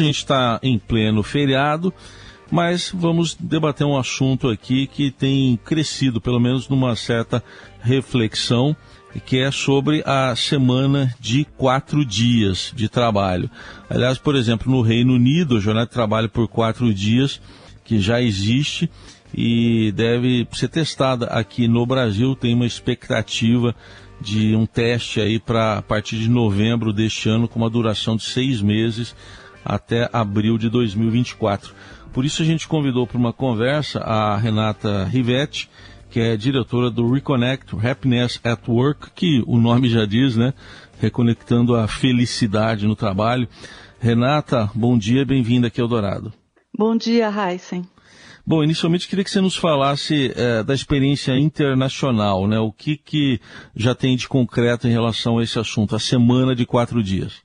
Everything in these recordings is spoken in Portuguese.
a gente está em pleno feriado, mas vamos debater um assunto aqui que tem crescido, pelo menos numa certa reflexão, que é sobre a semana de quatro dias de trabalho. Aliás, por exemplo, no Reino Unido, a jornada de trabalho por quatro dias, que já existe e deve ser testada aqui no Brasil, tem uma expectativa de um teste aí para a partir de novembro deste ano, com uma duração de seis meses até abril de 2024. Por isso a gente convidou para uma conversa a Renata Rivetti, que é diretora do Reconnect Happiness at Work, que o nome já diz, né? Reconectando a felicidade no trabalho. Renata, bom dia, bem-vinda aqui ao Dourado. Bom dia, Heisen. Bom, inicialmente queria que você nos falasse é, da experiência internacional, né? O que, que já tem de concreto em relação a esse assunto, a semana de quatro dias.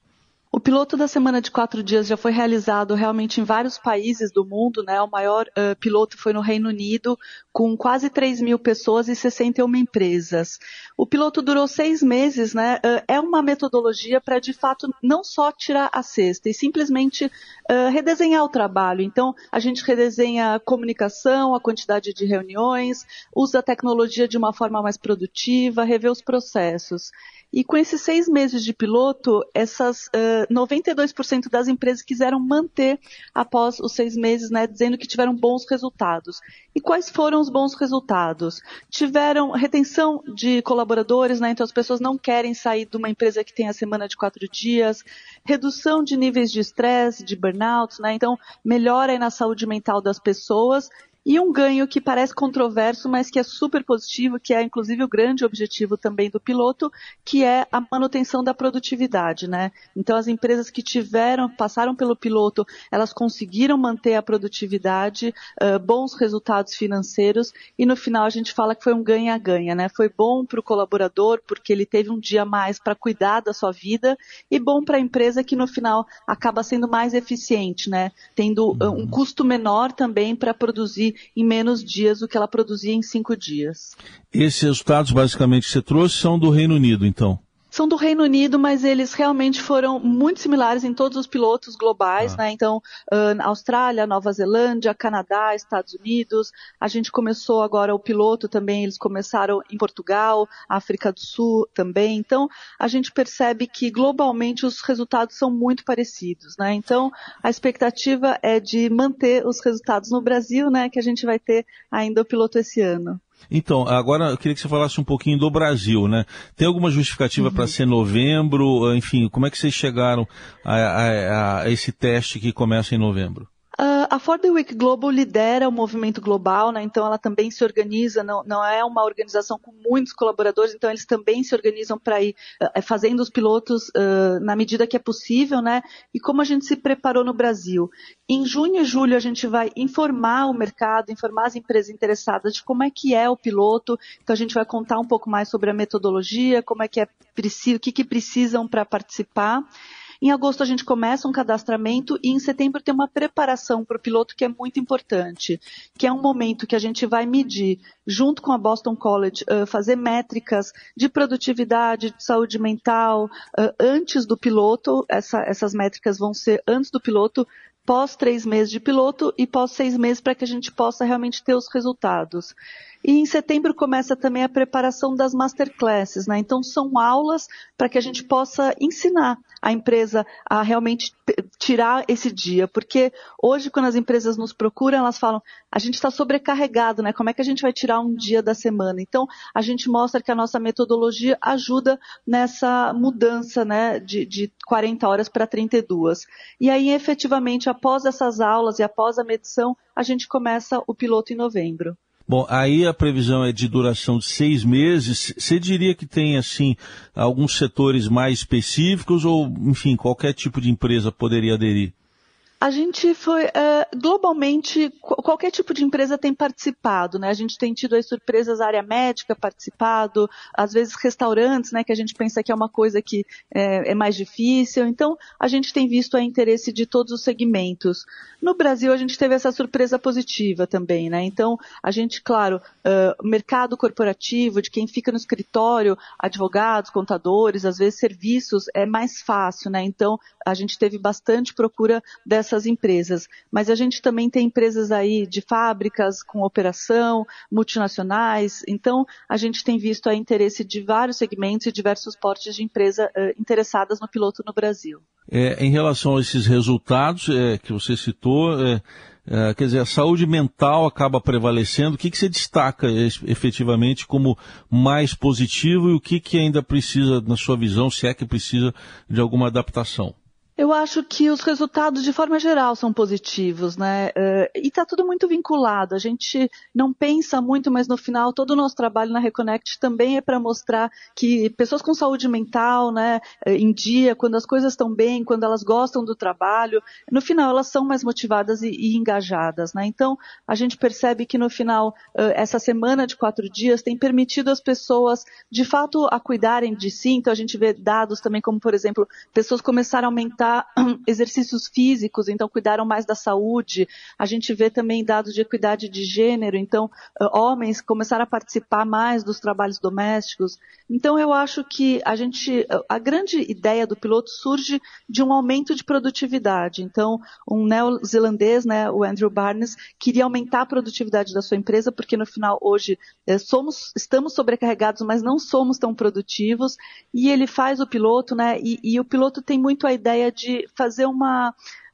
O piloto da semana de quatro dias já foi realizado realmente em vários países do mundo, né? O maior uh, piloto foi no Reino Unido, com quase 3 mil pessoas e 61 empresas. O piloto durou seis meses, né? Uh, é uma metodologia para, de fato, não só tirar a cesta e simplesmente uh, redesenhar o trabalho. Então, a gente redesenha a comunicação, a quantidade de reuniões, usa a tecnologia de uma forma mais produtiva, revê os processos. E com esses seis meses de piloto, essas uh, 92% das empresas quiseram manter após os seis meses, né, dizendo que tiveram bons resultados. E quais foram os bons resultados? Tiveram retenção de colaboradores, né, então as pessoas não querem sair de uma empresa que tem a semana de quatro dias, redução de níveis de estresse, de burnout, né, então melhora aí na saúde mental das pessoas e um ganho que parece controverso, mas que é super positivo, que é inclusive o grande objetivo também do piloto, que é a manutenção da produtividade, né? Então as empresas que tiveram, passaram pelo piloto, elas conseguiram manter a produtividade, uh, bons resultados financeiros, e no final a gente fala que foi um ganha-ganha, né? Foi bom para o colaborador, porque ele teve um dia mais para cuidar da sua vida, e bom para a empresa que no final acaba sendo mais eficiente, né? Tendo um custo menor também para produzir em menos dias o que ela produzia em cinco dias. Esses resultados, basicamente, que você trouxe são do Reino Unido, então? São do Reino Unido, mas eles realmente foram muito similares em todos os pilotos globais, ah. né? Então, uh, Austrália, Nova Zelândia, Canadá, Estados Unidos. A gente começou agora o piloto também, eles começaram em Portugal, África do Sul também. Então, a gente percebe que globalmente os resultados são muito parecidos, né? Então, a expectativa é de manter os resultados no Brasil, né? Que a gente vai ter ainda o piloto esse ano. Então, agora eu queria que você falasse um pouquinho do Brasil, né? Tem alguma justificativa uhum. para ser novembro? Enfim, como é que vocês chegaram a, a, a esse teste que começa em novembro? A Ford Week Global lidera o movimento global, né? então ela também se organiza, não, não, é uma organização com muitos colaboradores, então eles também se organizam para ir uh, fazendo os pilotos uh, na medida que é possível, né? E como a gente se preparou no Brasil. Em junho e julho a gente vai informar o mercado, informar as empresas interessadas de como é que é o piloto, então a gente vai contar um pouco mais sobre a metodologia, como é que é preciso, o que, que precisam para participar. Em agosto a gente começa um cadastramento e em setembro tem uma preparação para o piloto que é muito importante, que é um momento que a gente vai medir, junto com a Boston College, uh, fazer métricas de produtividade, de saúde mental, uh, antes do piloto. Essa, essas métricas vão ser antes do piloto, pós três meses de piloto e pós seis meses para que a gente possa realmente ter os resultados. E em setembro começa também a preparação das masterclasses, né? Então são aulas para que a gente possa ensinar a empresa a realmente tirar esse dia, porque hoje quando as empresas nos procuram, elas falam, a gente está sobrecarregado, né? Como é que a gente vai tirar um dia da semana? Então a gente mostra que a nossa metodologia ajuda nessa mudança, né? De, de 40 horas para 32. E aí efetivamente após essas aulas e após a medição, a gente começa o piloto em novembro. Bom, aí a previsão é de duração de seis meses. Você diria que tem, assim, alguns setores mais específicos ou, enfim, qualquer tipo de empresa poderia aderir? A gente foi, uh, globalmente, qualquer tipo de empresa tem participado, né? A gente tem tido as surpresas, área médica participado, às vezes restaurantes, né? Que a gente pensa que é uma coisa que é, é mais difícil. Então, a gente tem visto a interesse de todos os segmentos. No Brasil, a gente teve essa surpresa positiva também, né? Então, a gente, claro, uh, mercado corporativo, de quem fica no escritório, advogados, contadores, às vezes serviços, é mais fácil, né? Então, a gente teve bastante procura dessa essas empresas. Mas a gente também tem empresas aí de fábricas com operação, multinacionais. Então, a gente tem visto o interesse de vários segmentos e diversos portes de empresa uh, interessadas no piloto no Brasil. É, em relação a esses resultados é, que você citou, é, é, quer dizer, a saúde mental acaba prevalecendo. O que, que você destaca efetivamente como mais positivo e o que, que ainda precisa, na sua visão, se é que precisa de alguma adaptação? Eu acho que os resultados, de forma geral, são positivos, né? Uh, e está tudo muito vinculado. A gente não pensa muito, mas no final, todo o nosso trabalho na Reconnect também é para mostrar que pessoas com saúde mental, né, eh, em dia, quando as coisas estão bem, quando elas gostam do trabalho, no final elas são mais motivadas e, e engajadas, né? Então, a gente percebe que no final, uh, essa semana de quatro dias tem permitido as pessoas, de fato, a cuidarem de si. Então, a gente vê dados também, como, por exemplo, pessoas começaram a aumentar exercícios físicos, então cuidaram mais da saúde. A gente vê também dados de equidade de gênero, então homens começaram a participar mais dos trabalhos domésticos. Então eu acho que a gente, a grande ideia do piloto surge de um aumento de produtividade. Então um neozelandês, né, o Andrew Barnes, queria aumentar a produtividade da sua empresa porque no final hoje eh, somos, estamos sobrecarregados, mas não somos tão produtivos. E ele faz o piloto, né, e, e o piloto tem muito a ideia de de fazer uma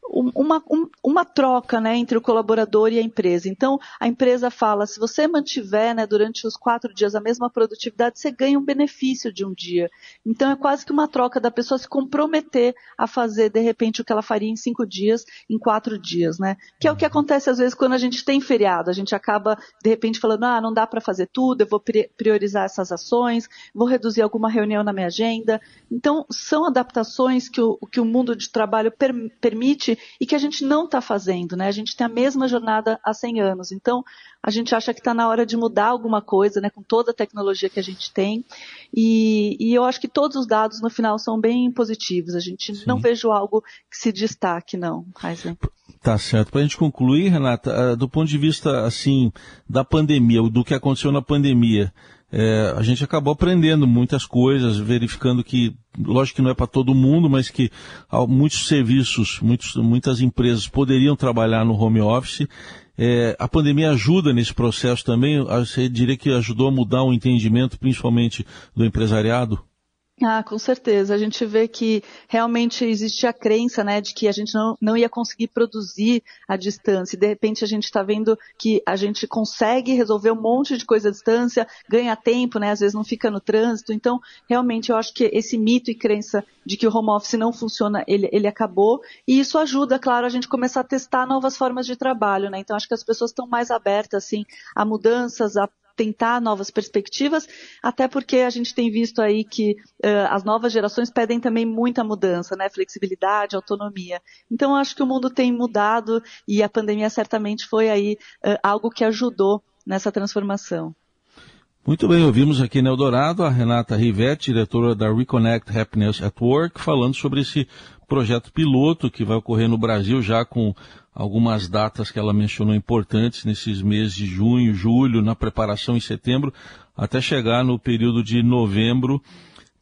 uma, uma troca né, entre o colaborador e a empresa. Então, a empresa fala, se você mantiver né, durante os quatro dias a mesma produtividade, você ganha um benefício de um dia. Então, é quase que uma troca da pessoa se comprometer a fazer, de repente, o que ela faria em cinco dias, em quatro dias. Né? Que é o que acontece, às vezes, quando a gente tem feriado. A gente acaba, de repente, falando, ah, não dá para fazer tudo, eu vou priorizar essas ações, vou reduzir alguma reunião na minha agenda. Então, são adaptações que o, que o mundo de trabalho per, permite e que a gente não está fazendo, né? A gente tem a mesma jornada há 100 anos. Então, a gente acha que está na hora de mudar alguma coisa, né? Com toda a tecnologia que a gente tem. E, e eu acho que todos os dados, no final, são bem positivos. A gente Sim. não vejo algo que se destaque, não, Heisen. Tá certo. Para a gente concluir, Renata, ah, do ponto de vista, assim, da pandemia, do que aconteceu na pandemia, é, a gente acabou aprendendo muitas coisas, verificando que, lógico que não é para todo mundo, mas que muitos serviços, muitos, muitas empresas poderiam trabalhar no home office. É, a pandemia ajuda nesse processo também? Você diria que ajudou a mudar o entendimento, principalmente do empresariado? Ah, com certeza. A gente vê que realmente existe a crença, né, de que a gente não, não ia conseguir produzir à distância. E de repente a gente está vendo que a gente consegue resolver um monte de coisa à distância, ganha tempo, né, às vezes não fica no trânsito. Então, realmente eu acho que esse mito e crença de que o home office não funciona, ele, ele acabou. E isso ajuda, claro, a gente começar a testar novas formas de trabalho, né. Então acho que as pessoas estão mais abertas, assim, a mudanças, a tentar novas perspectivas, até porque a gente tem visto aí que uh, as novas gerações pedem também muita mudança, né? Flexibilidade, autonomia. Então, acho que o mundo tem mudado e a pandemia certamente foi aí uh, algo que ajudou nessa transformação. Muito bem, ouvimos aqui no Eldorado a Renata Rivetti, diretora da Reconnect Happiness at Work, falando sobre esse projeto piloto que vai ocorrer no Brasil já com algumas datas que ela mencionou importantes nesses meses de junho, julho, na preparação em setembro, até chegar no período de novembro,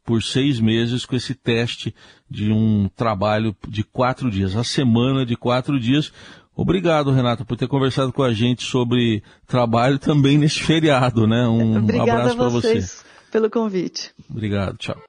por seis meses, com esse teste de um trabalho de quatro dias, a semana de quatro dias. Obrigado, Renata, por ter conversado com a gente sobre trabalho também nesse feriado, né? Um Obrigada abraço para você. pelo convite. Obrigado, tchau.